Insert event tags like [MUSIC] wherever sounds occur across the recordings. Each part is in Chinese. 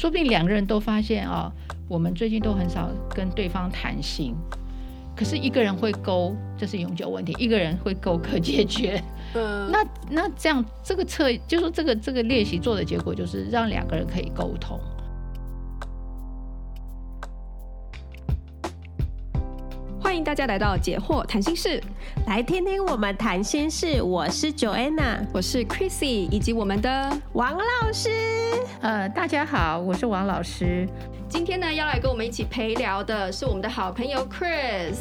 说不定两个人都发现啊、哦，我们最近都很少跟对方谈心。可是一个人会勾，这是永久问题；一个人会勾，可解决。嗯，那那这样这个测，就是说这个这个练习做的结果，就是让两个人可以沟通。欢迎大家来到解惑谈心室，来听听我们谈心事。我是 Joanna，我是 Chrissy，以及我们的王老师。呃，大家好，我是王老师。今天呢，要来跟我们一起陪聊的是我们的好朋友 Chris。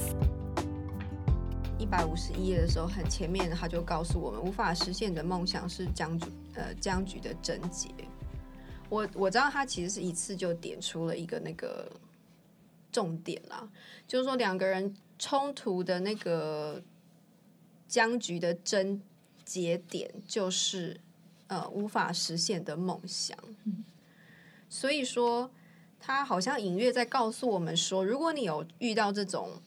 一百五十一页的时候，很前面他就告诉我们，无法实现的梦想是僵局，呃，僵局的症结。我我知道他其实是一次就点出了一个那个。重点啦，就是说两个人冲突的那个僵局的症结点，就是呃无法实现的梦想。所以说，他好像隐约在告诉我们说，如果你有遇到这种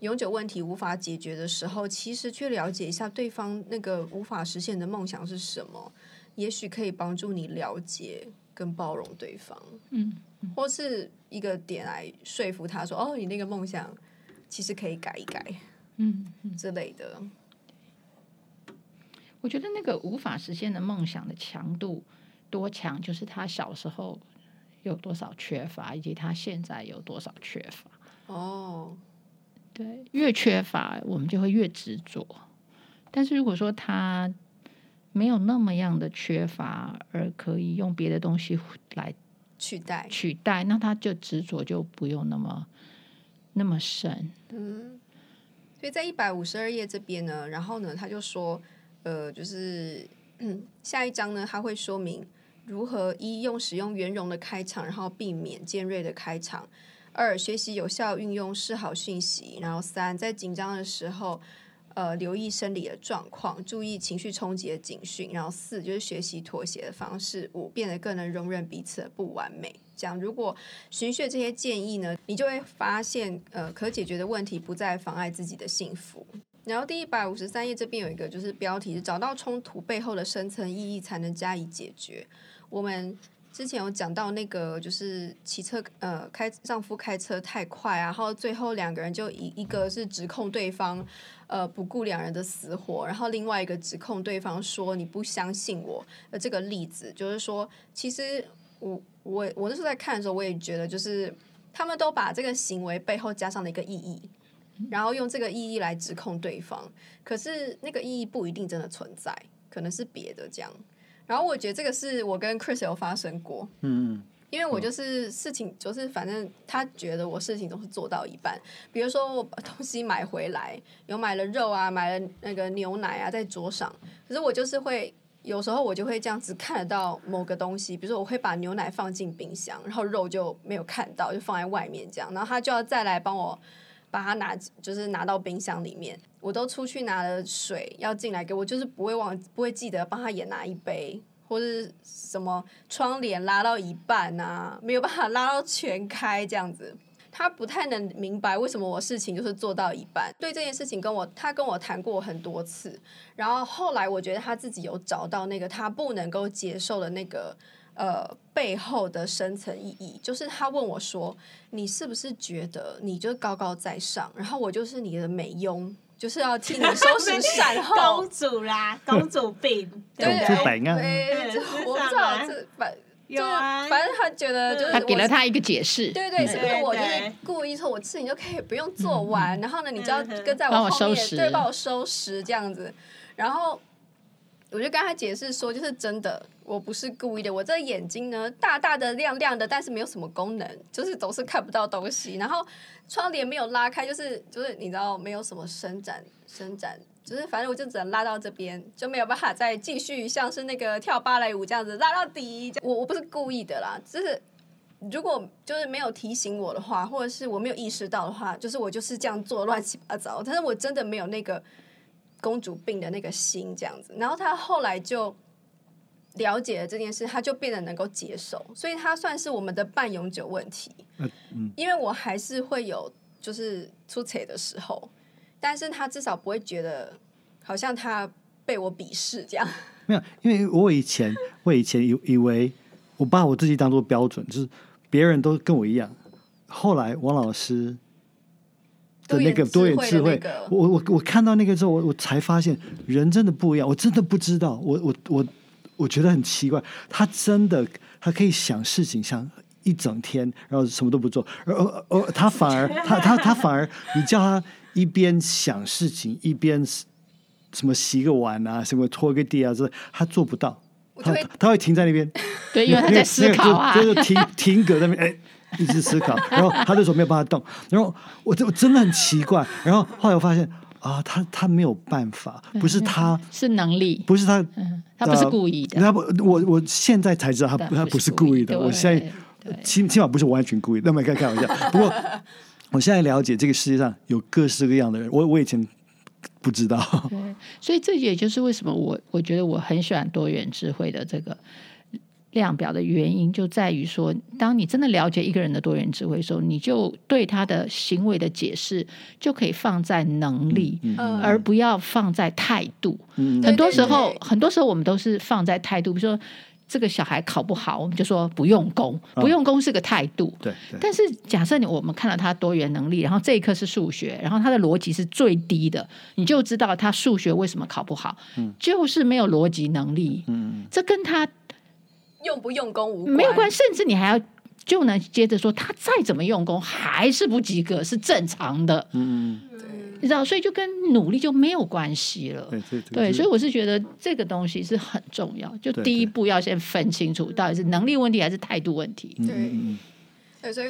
永久问题无法解决的时候，其实去了解一下对方那个无法实现的梦想是什么，也许可以帮助你了解跟包容对方。嗯。或是一个点来说服他说：“哦，你那个梦想其实可以改一改，嗯，之类的。”我觉得那个无法实现的梦想的强度多强，就是他小时候有多少缺乏，以及他现在有多少缺乏。哦，对，越缺乏我们就会越执着。但是如果说他没有那么样的缺乏，而可以用别的东西来。取代取代，那他就执着就不用那么那么深。嗯，所以在一百五十二页这边呢，然后呢，他就说，呃，就是嗯，下一章呢，他会说明如何一用使用圆融的开场，然后避免尖锐的开场；二学习有效运用示好讯息；然后三在紧张的时候。呃，留意生理的状况，注意情绪冲击的警讯，然后四就是学习妥协的方式，五变得更能容忍彼此的不完美。这样，如果循序这些建议呢，你就会发现，呃，可解决的问题不再妨碍自己的幸福。然后第一百五十三页这边有一个就是标题是找到冲突背后的深层意义，才能加以解决。我们。之前有讲到那个，就是骑车，呃，开丈夫开车太快，然后最后两个人就一一个是指控对方，呃，不顾两人的死活，然后另外一个指控对方说你不相信我。呃，这个例子就是说，其实我我我那时候在看的时候，我也觉得就是他们都把这个行为背后加上了一个意义，然后用这个意义来指控对方，可是那个意义不一定真的存在，可能是别的这样。然后我觉得这个是我跟 Chris 有发生过，嗯，因为我就是事情就是反正他觉得我事情总是做到一半，比如说我把东西买回来，有买了肉啊，买了那个牛奶啊在桌上，可是我就是会有时候我就会这样子看得到某个东西，比如说我会把牛奶放进冰箱，然后肉就没有看到，就放在外面这样，然后他就要再来帮我把它拿，就是拿到冰箱里面。我都出去拿了水，要进来给我，就是不会忘，不会记得帮他也拿一杯，或者是什么窗帘拉到一半啊，没有办法拉到全开这样子。他不太能明白为什么我事情就是做到一半。对这件事情跟我，他跟我谈过很多次，然后后来我觉得他自己有找到那个他不能够接受的那个呃背后的深层意义，就是他问我说：“你是不是觉得你就高高在上，然后我就是你的美佣？”就是要替你收拾善后，[LAUGHS] 公主啦，公主病，[LAUGHS] 对对对，我不知道这反，就反正他觉得就是他给了他一个解释，对对，是不是我就是故意说我事情就可以不用做完，然后呢，你就要跟在我后面，对，帮我收拾这样子，然后我就跟他解释说，就是真的，我不是故意的，我这眼睛呢大大的亮亮的，但是没有什么功能，就是总是看不到东西，然后。窗帘没有拉开，就是就是你知道没有什么伸展伸展，就是反正我就只能拉到这边，就没有办法再继续像是那个跳芭蕾舞这样子拉到底。我我不是故意的啦，就是如果就是没有提醒我的话，或者是我没有意识到的话，就是我就是这样做乱七八糟。但是我真的没有那个公主病的那个心这样子。然后他后来就。了解了这件事，他就变得能够接受，所以他算是我们的半永久问题。因为我还是会有就是出彩的时候，但是他至少不会觉得好像他被我鄙视这样。[LAUGHS] 没有，因为我以前我以前以以为我把我自己当做标准，就是别人都跟我一样。后来王老师的那个多元智慧，我我我看到那个之后，我我才发现人真的不一样。我真的不知道，我我我我觉得很奇怪，他真的他可以想事情想一整天，然后什么都不做，而而而他反而 [LAUGHS] 他他他反而你叫他一边想事情一边什么洗个碗啊，什么拖个地啊，这他做不到，他他会停在那边，对，因为他在思考啊，就是停停格在那边，哎。一直思考，然后他就说没有办法动，然后我就我真的很奇怪，然后后来我发现啊，他他没有办法，不是他是能力，不是他，嗯、他不是故意的，那不，我我现在才知道他他不是故意的，我现在起起码不是完全故意，那么开开玩笑，[LAUGHS] 不过我现在了解这个世界上有各式各样的人，我我以前不知道，对，所以这也就是为什么我我觉得我很喜欢多元智慧的这个。量表的原因就在于说，当你真的了解一个人的多元智慧的时候，你就对他的行为的解释就可以放在能力，嗯嗯、而不要放在态度。嗯、很多时候，对对对，很多时候我们都是放在态度，比如说这个小孩考不好，我们就说不用功，不用功是个态度。对、哦。但是假设你我们看到他多元能力，然后这一科是数学，然后他的逻辑是最低的，你就知道他数学为什么考不好，嗯、就是没有逻辑能力。嗯，这跟他。用不用功无关，没有关，甚至你还要就能接着说，他再怎么用功还是不及格，是正常的。嗯，你知道，所以就跟努力就没有关系了。对对对，对，所以我是觉得这个东西是很重要。就第一步要先分清楚，到底是能力问题还是态度问题。对，对，所以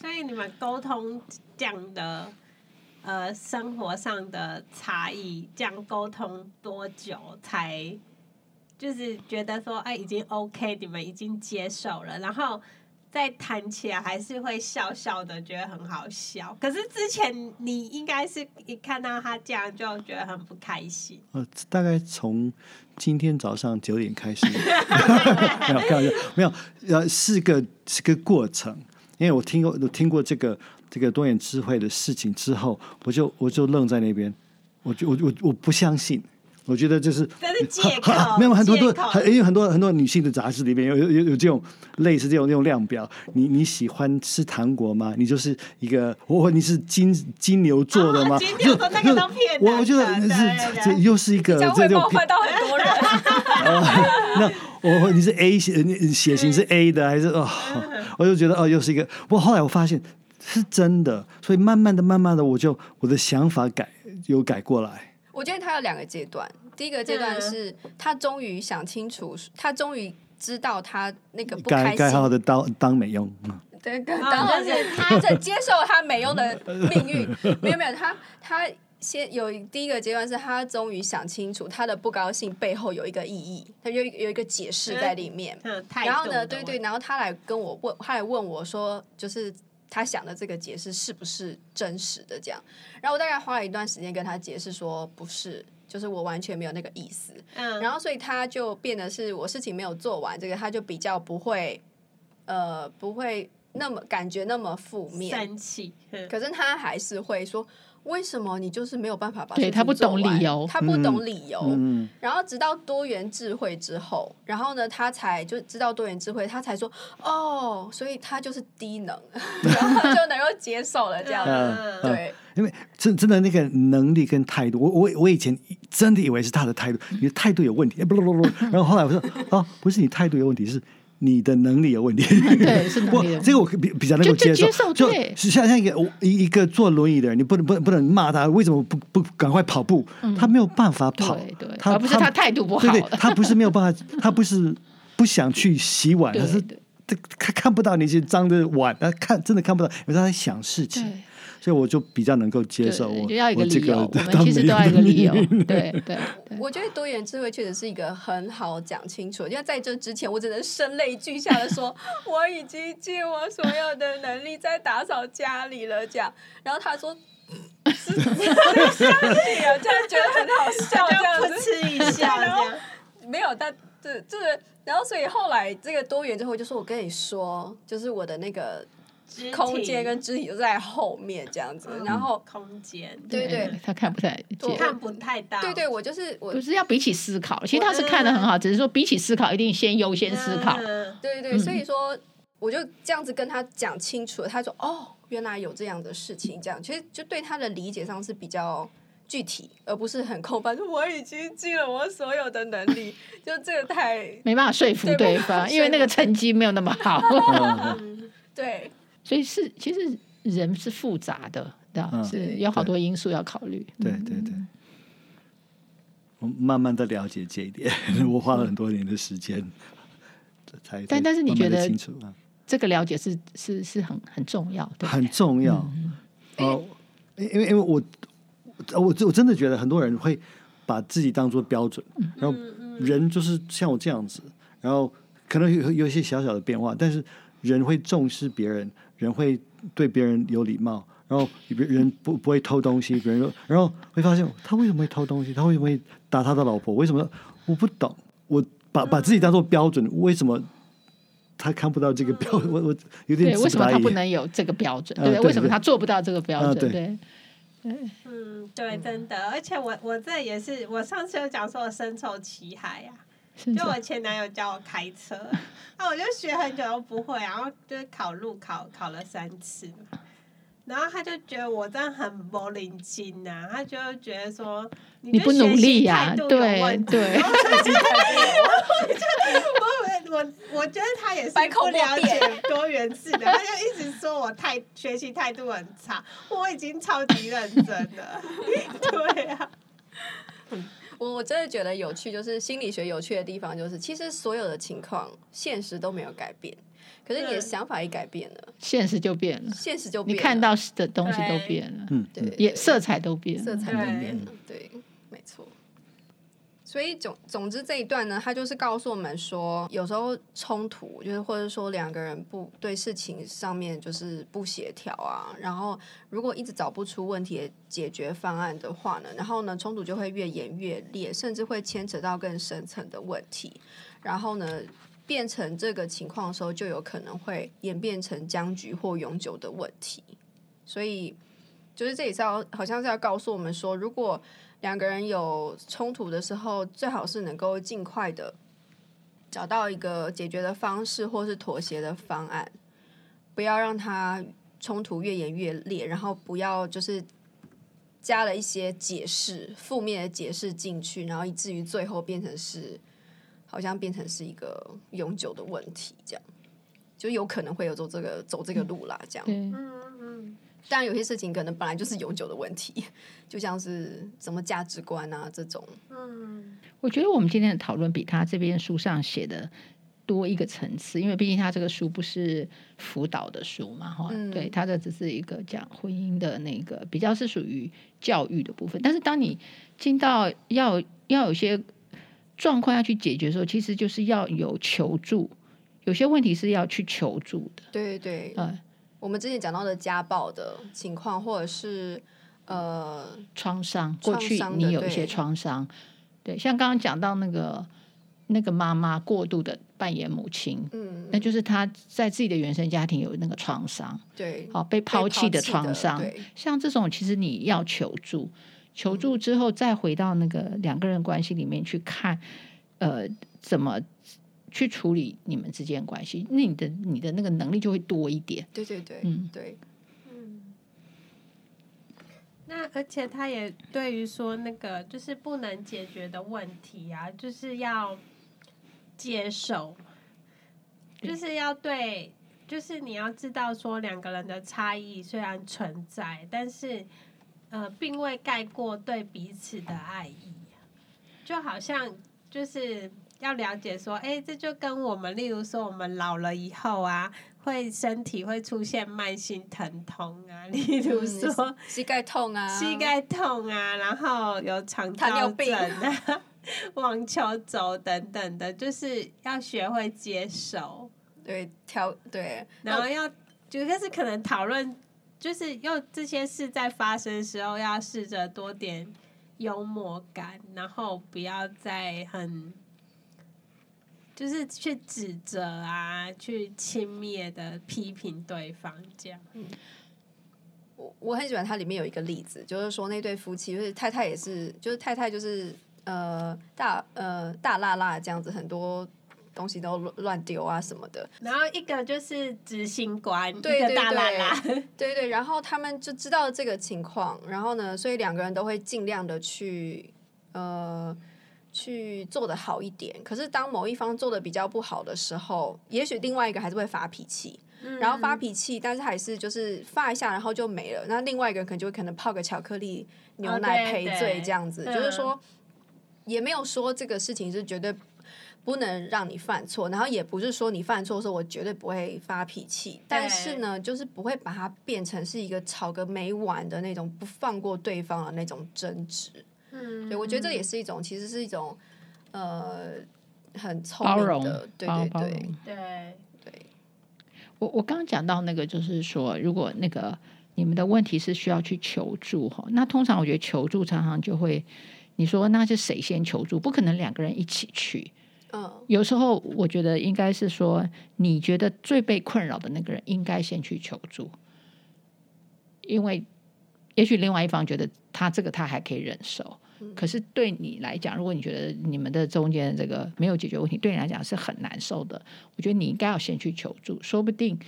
所以你们沟通这样的呃生活上的差异，这样沟通多久才？就是觉得说，哎，已经 OK，你们已经接受了，然后再谈起来还是会笑笑的，觉得很好笑。可是之前你应该是一看到他这样就觉得很不开心。呃，大概从今天早上九点开始，[LAUGHS] 没有开玩笑，没有，呃，是个是个过程。因为我听过我听过这个这个多元智慧的事情之后，我就我就愣在那边，我就我我我不相信。我觉得就是，[LAUGHS] 没有很多都很，因为很多很多女性的杂志里面有有有这种类似这种这种量表。你你喜欢吃糖果吗？你就是一个，我你是金金牛座的吗？金牛座那个都骗。我觉得是这又是一个这就骗到很多人。[LAUGHS] 那我你是 A 血血型是 A 的还是哦？我就觉得哦又是一个。不过后来我发现是真的，所以慢慢的慢慢的我就我的想法改有改过来。我觉得他有两个阶段，第一个阶段是他终于想清楚，他终于知道他那个不开心，该好好的当当美佣，[LAUGHS] 对，当然是他在接受他美佣的命运。没有没有，他他先有第一个阶段是他终于想清楚他的不高兴背后有一个意义，他有有一个解释在里面。然后呢，对对，然后他来跟我问，他来问我说，就是。他想的这个解释是不是真实的？这样，然后我大概花了一段时间跟他解释说，不是，就是我完全没有那个意思。嗯，然后所以他就变得是我事情没有做完，这个他就比较不会，呃，不会那么感觉那么负面，生气。可是他还是会说。为什么你就是没有办法把？对，他不懂理由，他不懂理由。嗯，然后直到多元智慧之后，然后呢，他才就知道多元智慧，他才说哦，所以他就是低能，[LAUGHS] 然后就能够接受了这样子。嗯、对，因为真真的那个能力跟态度，我我我以前真的以为是他的态度，你的态度有问题。哎不不不，然后后来我说哦，不是你态度有问题，是。你的能力有问题，[LAUGHS] 对，是能力。这个我比比较能够接受，就像像一个一一个坐轮椅的人，你不能不能不能骂他，为什么不不赶快跑步？他没有办法跑，他不是他态度不好，对对，他不是没有办法，[LAUGHS] 他不是不想去洗碗，他是他他看不到那些脏的碗，他看真的看不到，因为他在想事情。所以我就比较能够接受我，我要一个理由，我们其实都要一个理由。对 [LAUGHS] 对，我觉得多元智慧确实是一个很好讲清楚。因为在这之前，我只能声泪俱下的说，[LAUGHS] 我已经尽我所有的能力在打扫家里了，这样。然后他说，是 [LAUGHS] 是是，相信啊，就觉得很好笑，这样子吃一下，然后没有，但这这个，然后所以后来这个多元之后就说，我跟你说，就是我的那个。空间跟肢体都在后面这样子，嗯、然后空间，对对，对，他看不太我，看不太到。对对，我就是我不是要比起思考，其实他是看的很好，只是说比起思考，一定先优先思考。嗯、对对，所以说我就这样子跟他讲清楚了，他说哦，原来有这样的事情，这样。其实就对他的理解上是比较具体，而不是很空泛。说我已经尽了我所有的能力，[LAUGHS] 就这个太没办法说服对方，因为那个成绩没有那么好。[LAUGHS] 对。所以是，其实人是复杂的，对吧？是有好多因素要考虑。对对对，我慢慢的了解这一点，[LAUGHS] 我花了很多年的时间才。但但是你觉得这个了解是是是很很重要的，很重要。哦，因为因为我我我真的觉得很多人会把自己当做标准，然后人就是像我这样子，然后可能有有一些小小的变化，但是人会重视别人。人会对别人有礼貌，然后别人不不会偷东西，别人说，然后会发现他为什么会偷东西？他为什么会打他的老婆？为什么？我不懂。我把把自己当做标准，为什么他看不到这个标准？[LAUGHS] 我我有点对，为什么他不能有这个标准？对，为什么他做不到这个标准？对，嗯，对，真的。而且我我这也是，我上次有讲说我深受其害呀。就我前男友教我开车，[LAUGHS] 那我就学很久都不会，然后就是考路考考了三次，然后他就觉得我这样很不领情呐，他就觉得说你不努力呀，对对。然后我我我觉得他也是不了解多元性的，他就一直说我太学习态度很差，我已经超级认真了，[LAUGHS] 对啊。我我真的觉得有趣，就是心理学有趣的地方，就是其实所有的情况，现实都没有改变，可是你的想法一改变了，现实就变了，现实就变了，你看到的东西都变了，嗯，对，也色彩都变了，色彩都变了，对。所以总总之这一段呢，他就是告诉我们说，有时候冲突就是或者说两个人不对事情上面就是不协调啊，然后如果一直找不出问题的解决方案的话呢，然后呢冲突就会越演越烈，甚至会牵扯到更深层的问题，然后呢变成这个情况的时候，就有可能会演变成僵局或永久的问题。所以就是这里是要好像是要告诉我们说，如果两个人有冲突的时候，最好是能够尽快的找到一个解决的方式，或是妥协的方案，不要让他冲突越演越烈，然后不要就是加了一些解释、负面的解释进去，然后以至于最后变成是好像变成是一个永久的问题，这样就有可能会有走这个走这个路啦，这样。嗯嗯。但有些事情可能本来就是永久的问题，[LAUGHS] 就像是什么价值观啊这种。嗯，我觉得我们今天的讨论比他这边书上写的多一个层次，因为毕竟他这个书不是辅导的书嘛，哈、嗯，对，他这只是一个讲婚姻的那个比较是属于教育的部分。但是当你进到要要有些状况要去解决的时候，其实就是要有求助，有些问题是要去求助的。对对，嗯。我们之前讲到的家暴的情况，或者是呃创伤，过去你有一些创伤，对，像刚刚讲到那个那个妈妈过度的扮演母亲，嗯，那就是她在自己的原生家庭有那个创伤，对，好被抛弃的创伤，像这种其实你要求助，求助之后再回到那个两个人关系里面去看，呃，怎么。去处理你们之间的关系，那你的你的那个能力就会多一点。对对对，嗯对，嗯。那而且他也对于说那个就是不能解决的问题啊，就是要接受，就是要对，就是你要知道说两个人的差异虽然存在，但是呃，并未盖过对彼此的爱意，就好像就是。要了解说，哎、欸，这就跟我们，例如说，我们老了以后啊，会身体会出现慢性疼痛啊，[LAUGHS] 例如说、嗯、膝盖痛啊，膝盖痛啊，然后有肠道症啊，[LAUGHS] 网球肘等等的，就是要学会接受，对，调对，然后要就是可能讨论，就是用这些事在发生的时候，要试着多点幽默感，然后不要再很。就是去指责啊，去轻蔑的批评对方这样。嗯，我我很喜欢它里面有一个例子，就是说那对夫妻，就是太太也是，就是太太就是呃大呃大辣辣这样子，很多东西都乱丢啊什么的。然后一个就是执行官，对对对，大辣辣，[LAUGHS] 对对。然后他们就知道这个情况，然后呢，所以两个人都会尽量的去呃。去做的好一点，可是当某一方做的比较不好的时候，也许另外一个还是会发脾气，嗯、然后发脾气，但是还是就是发一下，然后就没了。那另外一个人可能就会可能泡个巧克力牛奶赔罪这样子，哦、就是说也没有说这个事情是绝对不能让你犯错，然后也不是说你犯错的时候我绝对不会发脾气，但是呢，就是不会把它变成是一个吵个没完的那种不放过对方的那种争执。嗯，对，我觉得这也是一种，其实是一种，呃，很聪明的，对对对对对。我我刚刚讲到那个，就是说，如果那个你们的问题是需要去求助哈，那通常我觉得求助常常就会，你说那是谁先求助？不可能两个人一起去。嗯，有时候我觉得应该是说，你觉得最被困扰的那个人应该先去求助，因为。也许另外一方觉得他这个他还可以忍受，可是对你来讲，如果你觉得你们的中间这个没有解决问题，对你来讲是很难受的。我觉得你应该要先去求助，说不定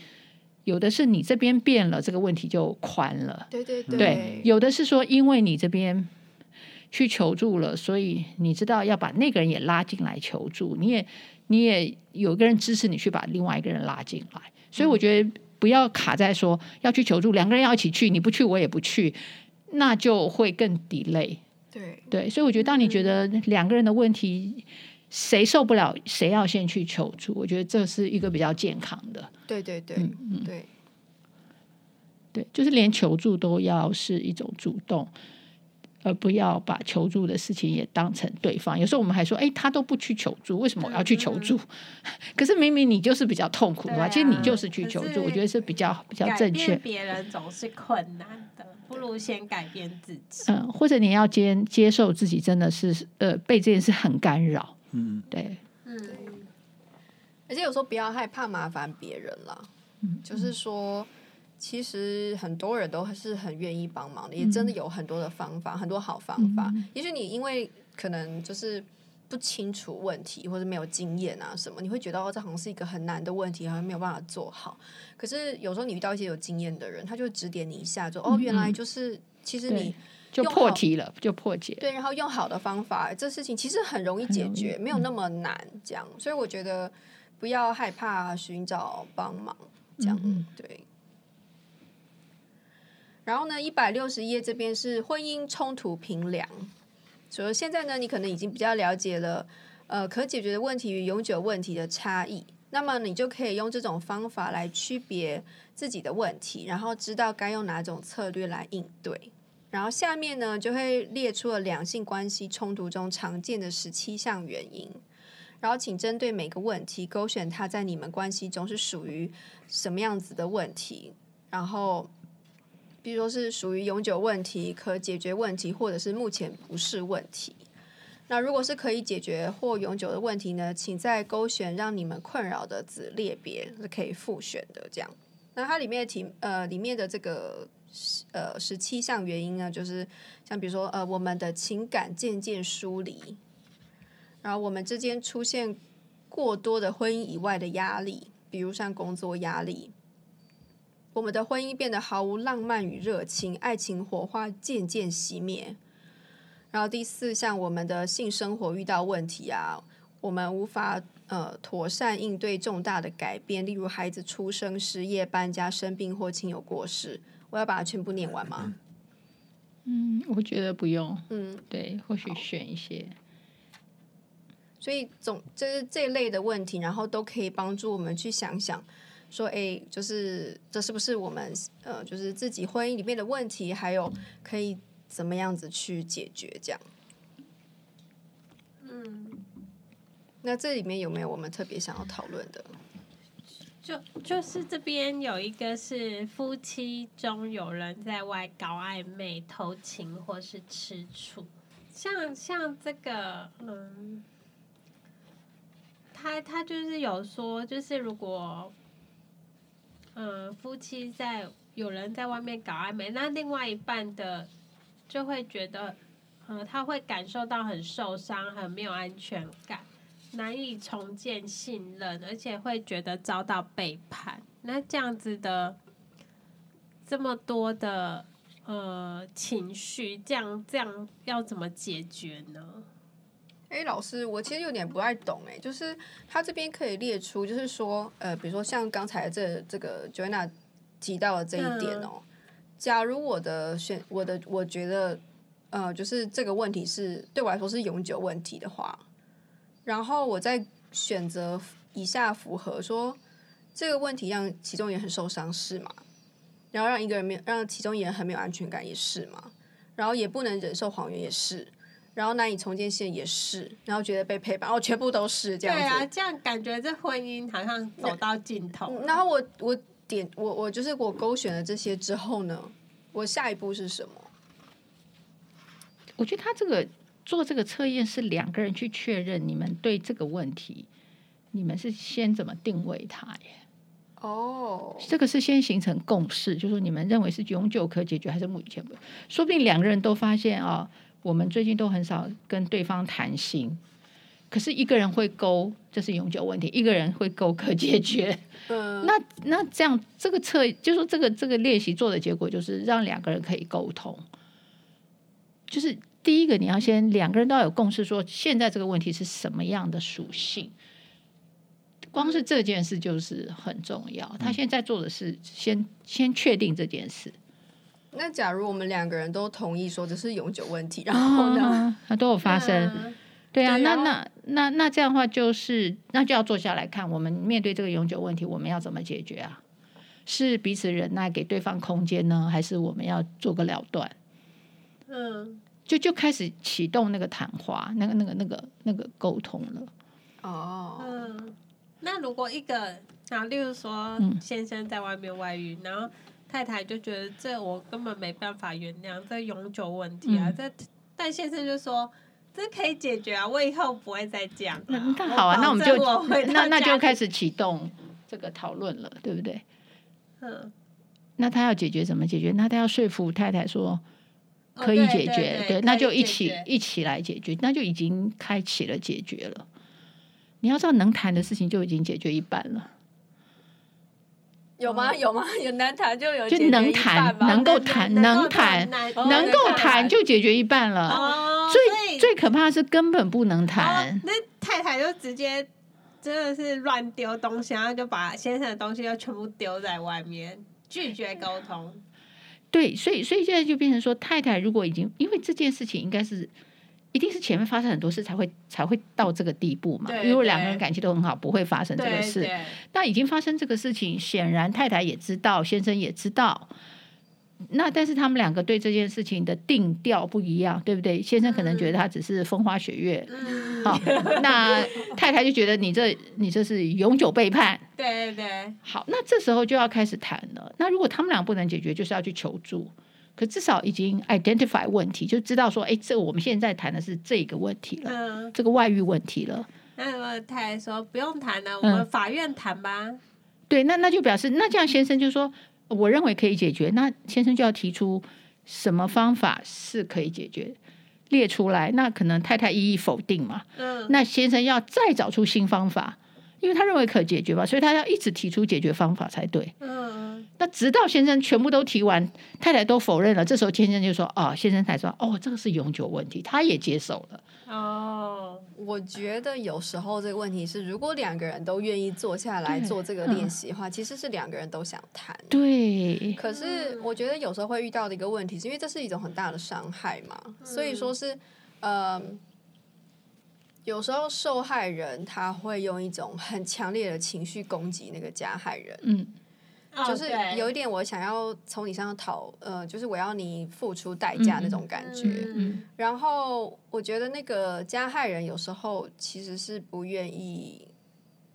有的是你这边变了，这个问题就宽了。对对对，对，有的是说因为你这边去求助了，所以你知道要把那个人也拉进来求助，你也你也有个人支持你去把另外一个人拉进来，所以我觉得。不要卡在说要去求助，两个人要一起去，你不去我也不去，那就会更 delay。对对，所以我觉得，当你觉得两个人的问题谁受不了，谁要先去求助，我觉得这是一个比较健康的。对对对，嗯嗯，对对，就是连求助都要是一种主动。而不要把求助的事情也当成对方。有时候我们还说：“哎，他都不去求助，为什么我要去求助？”嗯、[LAUGHS] 可是明明你就是比较痛苦的话，啊、其实你就是去求助。我觉得是比较比较正确。别人总是困难的，不如先改变自己。嗯，或者你要接接受自己真的是呃被这件事很干扰。嗯，对，嗯，而且有时候不要害怕麻烦别人了。嗯，就是说。其实很多人都是很愿意帮忙的，也真的有很多的方法，嗯、很多好方法。嗯、也许你因为可能就是不清楚问题，或者没有经验啊什么，你会觉得哦，这好像是一个很难的问题，好像没有办法做好。可是有时候你遇到一些有经验的人，他就指点你一下，说哦，原来就是其实你就破题了，就破解。对，然后用好的方法，这事情其实很容易解决，没有那么难。这样，所以我觉得不要害怕寻找帮忙，这样、嗯、对。然后呢，一百六十页这边是婚姻冲突评量。所以现在呢，你可能已经比较了解了，呃，可解决的问题与永久问题的差异。那么你就可以用这种方法来区别自己的问题，然后知道该用哪种策略来应对。然后下面呢，就会列出了两性关系冲突中常见的十七项原因。然后请针对每个问题勾选它在你们关系中是属于什么样子的问题，然后。比如说是属于永久问题、可解决问题，或者是目前不是问题。那如果是可以解决或永久的问题呢？请再勾选让你们困扰的子类别是可以复选的。这样，那它里面的题呃里面的这个呃十七项原因呢，就是像比如说呃我们的情感渐渐疏离，然后我们之间出现过多的婚姻以外的压力，比如像工作压力。我们的婚姻变得毫无浪漫与热情，爱情火花渐渐熄灭。然后第四项，我们的性生活遇到问题啊，我们无法呃妥善应对重大的改变，例如孩子出生、失业、搬家、生病或亲友过世。我要把它全部念完吗？嗯，我觉得不用。嗯，对，或许选一些。所以总就是这一类的问题，然后都可以帮助我们去想想。说哎，就是这是不是我们呃，就是自己婚姻里面的问题，还有可以怎么样子去解决这样？嗯，那这里面有没有我们特别想要讨论的？就就是这边有一个是夫妻中有人在外搞暧昧、偷情或是吃醋，像像这个嗯。他他就是有说，就是如果，呃，夫妻在有人在外面搞暧昧，那另外一半的就会觉得，呃，他会感受到很受伤，很没有安全感，难以重建信任，而且会觉得遭到背叛。那这样子的这么多的呃情绪，这样这样要怎么解决呢？哎、欸，老师，我其实有点不太懂哎，就是他这边可以列出，就是说，呃，比如说像刚才这这个 Joanna 提到的这一点哦，嗯、假如我的选我的我觉得，呃，就是这个问题是对我来说是永久问题的话，然后我再选择以下符合说这个问题让其中一人很受伤是吗？然后让一个人没有让其中一人很没有安全感也是吗？然后也不能忍受谎言也是。然后难以重建线也是，然后觉得被陪伴，哦，全部都是这样子。对啊，这样感觉这婚姻好像走到尽头。然后我我点我我就是我勾选了这些之后呢，我下一步是什么？我觉得他这个做这个测验是两个人去确认你们对这个问题，你们是先怎么定位它耶？哦，这个是先形成共识，就是说你们认为是永久可解决还是目前不？说不定两个人都发现啊。哦我们最近都很少跟对方谈心，可是一个人会勾，这是永久问题；一个人会勾，可解决。嗯，那那这样这个测，就是说这个这个练习做的结果，就是让两个人可以沟通。就是第一个，你要先两个人都要有共识，说现在这个问题是什么样的属性。光是这件事就是很重要。他现在做的是先先确定这件事。那假如我们两个人都同意说这是永久问题，然后呢，它都有发生，嗯、对啊，那那那那这样的话就是，那就要坐下来看，我们面对这个永久问题，我们要怎么解决啊？是彼此忍耐，给对方空间呢，还是我们要做个了断？嗯，就就开始启动那个谈话，那个那个那个那个沟通了。哦，嗯，那如果一个，那例如说先生在外面外遇，然后。太太就觉得这我根本没办法原谅，这永久问题啊！嗯、这但先生就说这可以解决啊，我以后不会再这样。那好啊，那我们就那那就开始启动这个讨论了，对不对？嗯。那他要解决怎么解决？那他要说服太太说可以解决，哦、对，对，对，对，那就一起一起来解决，那就已经开启了解决了。你要知道，能谈的事情就已经解决一半了。有吗？有吗？有难谈就有就能谈，能够谈，能谈，能够谈就解决一半了。哦、最最可怕的是根本不能谈。那太太就直接真的是乱丢东西，然后就把先生的东西又全部丢在外面，拒绝沟通。对，所以所以现在就变成说，太太如果已经因为这件事情应该是。一定是前面发生很多事才会才会到这个地步嘛？因为两个人感情都很好，不会发生这个事。那已经发生这个事情，显然太太也知道，先生也知道。那但是他们两个对这件事情的定调不一样，对不对？先生可能觉得他只是风花雪月，嗯、好，那太太就觉得你这你这是永久背叛。对对对。好，那这时候就要开始谈了。那如果他们俩不能解决，就是要去求助。可至少已经 identify 问题，就知道说，哎，这我们现在谈的是这个问题了，嗯、这个外遇问题了。那我太太说不用谈了，我们法院谈吧。嗯、对，那那就表示，那这样先生就说，我认为可以解决。那先生就要提出什么方法是可以解决，列出来。那可能太太一一否定嘛。嗯。那先生要再找出新方法，因为他认为可解决吧，所以他要一直提出解决方法才对。嗯。那直到先生全部都提完，太太都否认了，这时候先生就说：“哦，先生才说，哦，这个是永久问题，他也接受了。”哦，我觉得有时候这个问题是，如果两个人都愿意坐下来做这个练习的话，嗯、其实是两个人都想谈。对。可是我觉得有时候会遇到的一个问题，是因为这是一种很大的伤害嘛，嗯、所以说是，呃，有时候受害人他会用一种很强烈的情绪攻击那个加害人。嗯。就是有一点，我想要从你身上讨，呃，就是我要你付出代价那种感觉。嗯嗯、然后我觉得那个加害人有时候其实是不愿意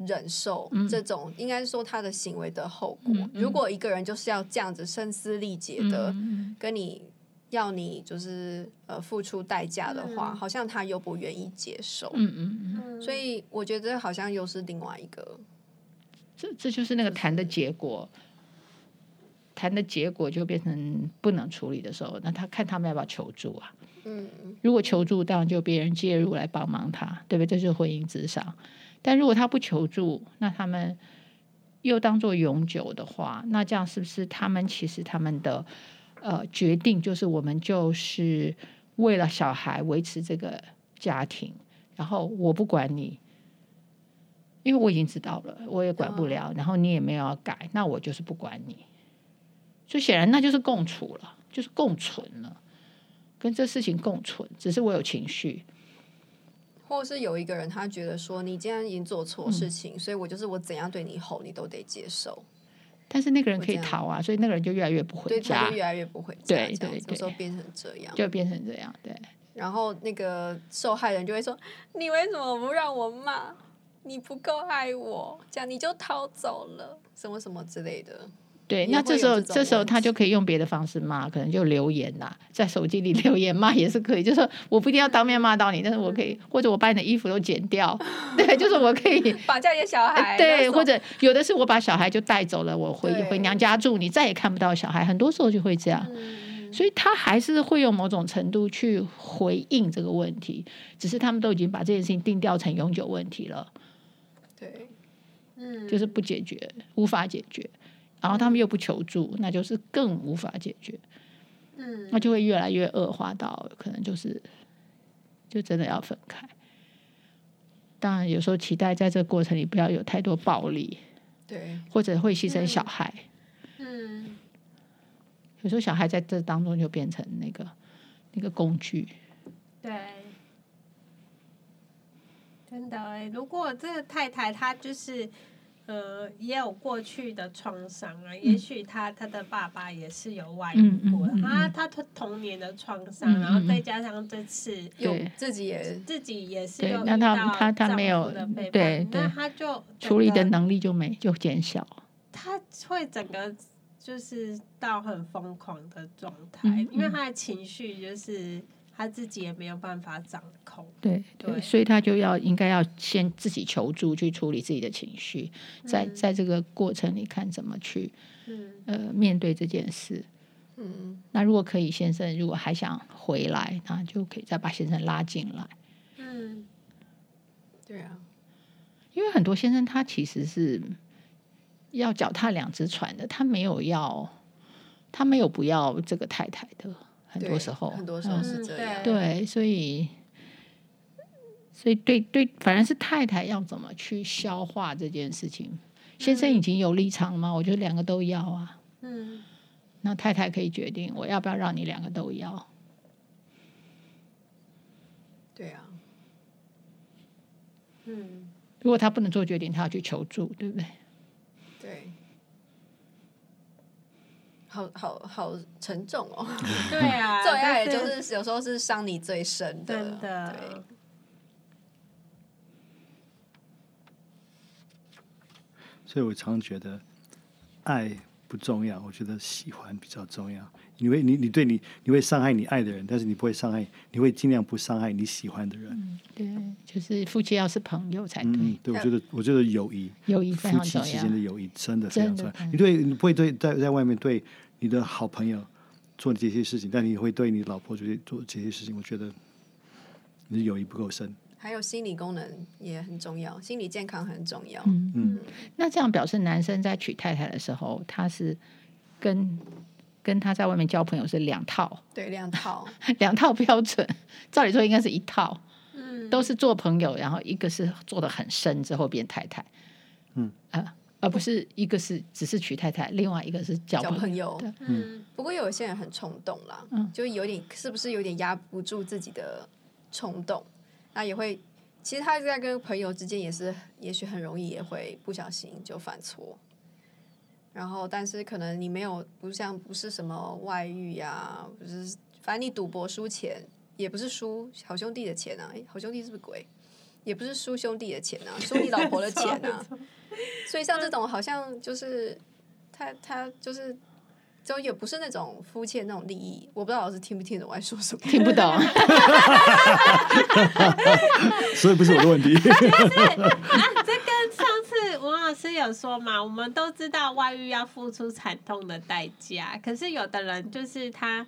忍受这种，嗯、应该是说他的行为的后果。如果一个人就是要这样子声嘶力竭的跟你要你就是呃付出代价的话，嗯、好像他又不愿意接受。嗯嗯嗯。所以我觉得好像又是另外一个，这这就是那个谈的结果。谈的结果就变成不能处理的时候，那他看他们要不要求助啊？嗯，如果求助，当然就别人介入来帮忙他，对不对？这是婚姻之上。但如果他不求助，那他们又当做永久的话，那这样是不是他们其实他们的呃决定就是我们就是为了小孩维持这个家庭，然后我不管你，因为我已经知道了，我也管不了，然后你也没有要改，那我就是不管你。所以显然那就是共处了，就是共存了，跟这事情共存。只是我有情绪，或是有一个人他觉得说，你既然已经做错事情，嗯、所以我就是我怎样对你吼，你都得接受。但是那个人可以逃啊，所以那个人就越来越不回家，越来越不回家。对对对，有时候变成这样，就变成这样。对。然后那个受害人就会说：“你为什么不让我骂？你不够爱我，这样你就逃走了，什么什么之类的。”对，那这时候这时候他就可以用别的方式骂，可能就留言呐，在手机里 [LAUGHS] 留言骂也是可以。就是说我不一定要当面骂到你，但是我可以，或者我把你的衣服都剪掉，[LAUGHS] 对，就是我可以 [LAUGHS] 绑架一些小孩，对，或者有的是我把小孩就带走了，我回回娘家住，你再也看不到小孩。很多时候就会这样，所以他还是会用某种程度去回应这个问题，只是他们都已经把这件事情定调成永久问题了。对，嗯，就是不解决，无法解决。然后他们又不求助，那就是更无法解决。嗯，那就会越来越恶化到可能就是，就真的要分开。当然，有时候期待在这个过程里不要有太多暴力，对，或者会牺牲小孩。嗯，嗯，有时候小孩在这当中就变成那个那个工具。对，真的哎，如果这个太太她就是。呃，也有过去的创伤啊，嗯、也许他他的爸爸也是有外遇过，嗯嗯嗯、他他童年的创伤，嗯、然后再加上这次有自己也自己也是有遇到他他没有对，那他就处理的能力就没就减小，他会整个就是到很疯狂的状态，嗯嗯、因为他的情绪就是。他自己也没有办法掌控，对对，对，所以他就要应该要先自己求助去处理自己的情绪，在、嗯、在这个过程里看怎么去，嗯、呃，面对这件事。嗯，那如果可以，先生如果还想回来，那就可以再把先生拉进来。嗯，对啊，因为很多先生他其实是要脚踏两只船的，他没有要，他没有不要这个太太的。很多时候，很多时候是这样。嗯、对，所以，所以对对，反正是太太要怎么去消化这件事情。嗯、先生已经有立场了吗？我觉得两个都要啊。嗯。那太太可以决定，我要不要让你两个都要？对啊。嗯。如果他不能做决定，他要去求助，对不对？对。好好好沉重哦！[LAUGHS] 对啊，[LAUGHS] 最爱就是有时候是伤你最深的，真的。对。所以我常觉得爱不重要，我觉得喜欢比较重要。你会你你对你你会伤害你爱的人，但是你不会伤害，你会尽量不伤害你喜欢的人。嗯，对，就是夫妻要是朋友才对。嗯，对，我觉得我觉得友谊，友谊夫妻之间的友谊真的非常重要。你对你不会对在在外面对。你的好朋友做这些事情，但你会对你老婆做做这些事情，我觉得你的友谊不够深。还有心理功能也很重要，心理健康很重要。嗯嗯，那这样表示男生在娶太太的时候，他是跟跟他在外面交朋友是两套，对，两套，[LAUGHS] 两套标准。照理说应该是一套，嗯，都是做朋友，然后一个是做的很深之后变太太，嗯啊。而不是一个是只是娶太太，另外一个是交朋友。朋友嗯，不过有些人很冲动啦，嗯，就有点是不是有点压不住自己的冲动，那也会，其实他在跟朋友之间也是，也许很容易也会不小心就犯错。然后，但是可能你没有不像不是什么外遇呀、啊，不是，反正你赌博输钱，也不是输好兄弟的钱啊，好兄弟是不是鬼？也不是输兄弟的钱啊，[LAUGHS] 输你老婆的钱啊。所以像这种好像就是他他就是就也不是那种肤浅那种利益。我不知道老师听不听得懂我在说什么，[LAUGHS] 听不懂。[LAUGHS] 所以不是我的问题。啊，这跟上次王老师有说嘛，我们都知道外遇要付出惨痛的代价，可是有的人就是他，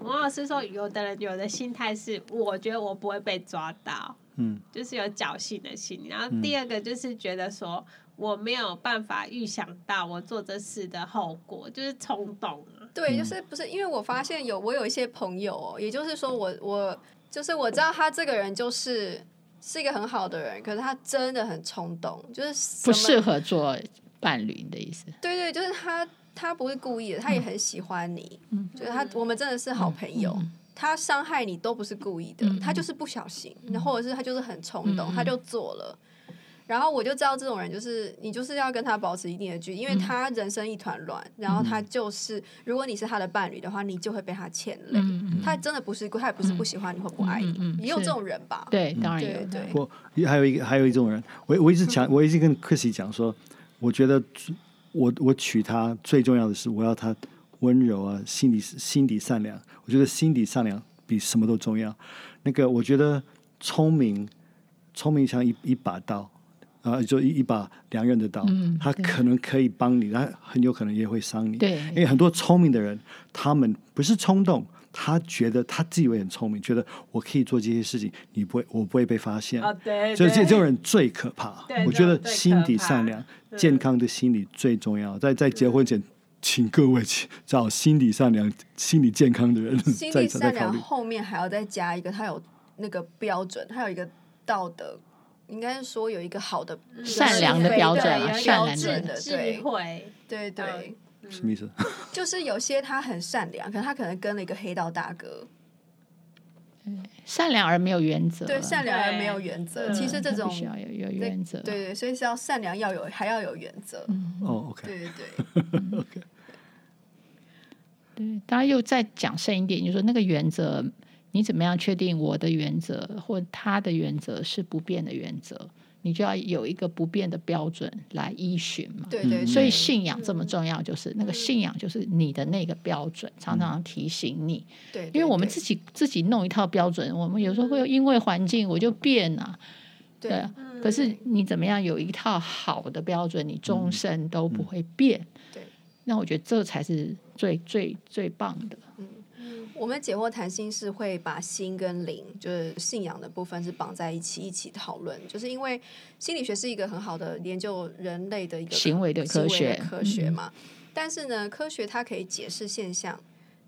王老师说，有的人有的心态是，我觉得我不会被抓到，嗯，就是有侥幸的心。然后第二个就是觉得说。我没有办法预想到我做这事的后果，就是冲动啊。对，就是不是因为我发现有我有一些朋友哦，也就是说我我就是我知道他这个人就是是一个很好的人，可是他真的很冲动，就是不适合做伴侣的意思。对对，就是他他不是故意的，他也很喜欢你，嗯，就是他我们真的是好朋友，嗯，他伤害你都不是故意的，嗯，他就是不小心，然后或者是他就是很冲动，嗯，他就做了。然后我就知道这种人就是你就是要跟他保持一定的距离，因为他人生一团乱。然后他就是，如果你是他的伴侣的话，你就会被他牵累。他真的不是，他也不是不喜欢你或不爱你，也有这种人吧？对，当然有。对，我还有一个，还有一种人，我我一直讲，[LAUGHS] 我一直跟 Chrissy 讲说，我觉得我我娶她最重要的是，我要她温柔啊，心底心底善良。我觉得心底善良比什么都重要。那个我觉得聪明，聪明像一一把刀。啊，就一一把两刃的刀，嗯，他可能可以帮你，他很有可能也会伤你。对，因为很多聪明的人，他们不是冲动，他觉得他自以为很聪明，觉得我可以做这些事情，你不会，我不会被发现。啊，对，所以这这种人最可怕。我觉得心底善良、健康的心理最重要。在在结婚前，请各位找心理善良、心理健康的人。心理善良后面还要再加一个，他有那个标准，他有一一个道德。应该是说有一个好的善良的标准，善良的智慧，对对，什么意思？[LAUGHS] 就是有些他很善良，可能他可能跟了一个黑道大哥。善良而没有原则，对，善良而没有原则。其实这种需要有有原则，对对，所以是要善良，要有还要有原则。哦，OK，对对对，OK。对，当然 [LAUGHS] 又再讲深一点，就是说那个原则。你怎么样确定我的原则或他的原则是不变的原则？你就要有一个不变的标准来依循嘛。对对。所以信仰这么重要，就是那个信仰就是你的那个标准，常常提醒你。对。因为我们自己自己弄一套标准，我们有时候会因为环境我就变啊。对。可是你怎么样有一套好的标准，你终身都不会变。对。那我觉得这才是最最最棒的。我们解惑谈心是会把心跟灵，就是信仰的部分是绑在一起一起讨论，就是因为心理学是一个很好的研究人类的一个行为的科学科学嘛。但是呢，科学它可以解释现象，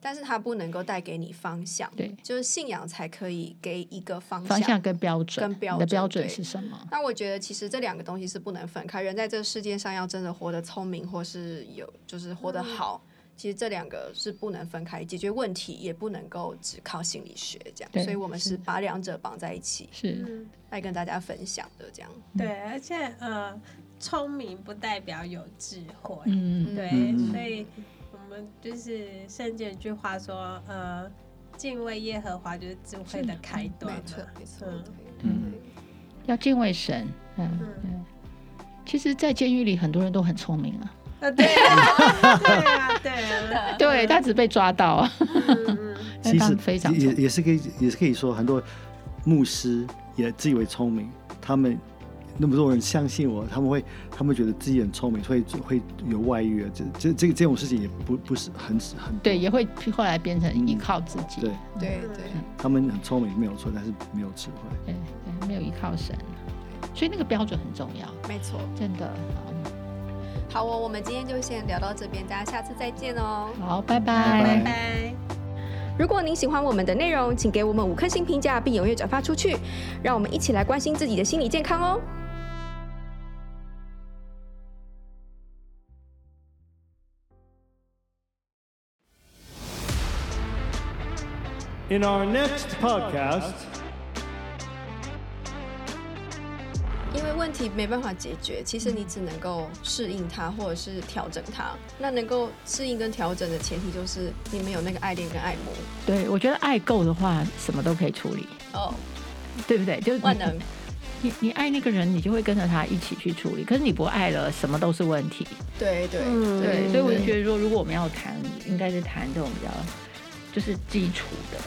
但是它不能够带给你方向。对，就是信仰才可以给一个方向，方向跟标准，跟标准的标准是什么？那我觉得其实这两个东西是不能分开。人在这个世界上要真的活得聪明，或是有就是活得好。嗯其实这两个是不能分开，解决问题也不能够只靠心理学这样，所以我们是把两者绑在一起，是来跟大家分享的这样。对，而且呃，聪明不代表有智慧，嗯，对，嗯、所以我们就是圣经有句话说，呃，敬畏耶和华就是智慧的开端，没错，没错，要敬畏神，嗯嗯，嗯。其实，在监狱里很多人都很聪明啊。[LAUGHS] 对啊，对啊，对啊，对，他只被抓到。啊。[LAUGHS] 其实非常也也是可以，也是可以说，很多牧师也自以为聪明，他们那么多人相信我，他们会，他们觉得自己很聪明，所以会有外遇啊，这这这个这种事情也不不是很很对，也会后来变成依靠自己。对。对对，他们很聪明没有错，但是没有智慧，对对，没有依靠神，所以那个标准很重要，没错，真的。好哦，我们今天就先聊到这边，大家下次再见哦。好，拜拜，拜拜。如果您喜欢我们的内容，请给我们五颗星评价，并踊跃转发出去，让我们一起来关心自己的心理健康哦。In our next podcast. 问题没办法解决，其实你只能够适应它，或者是调整它。那能够适应跟调整的前提，就是你们有那个爱恋跟爱慕。对，我觉得爱够的话，什么都可以处理。哦，对不对？就万能。你你爱那个人，你就会跟着他一起去处理。可是你不爱了，什么都是问题。对对、嗯、对，所以我就觉得说，如果我们要谈，应该是谈这种比较就是基础的。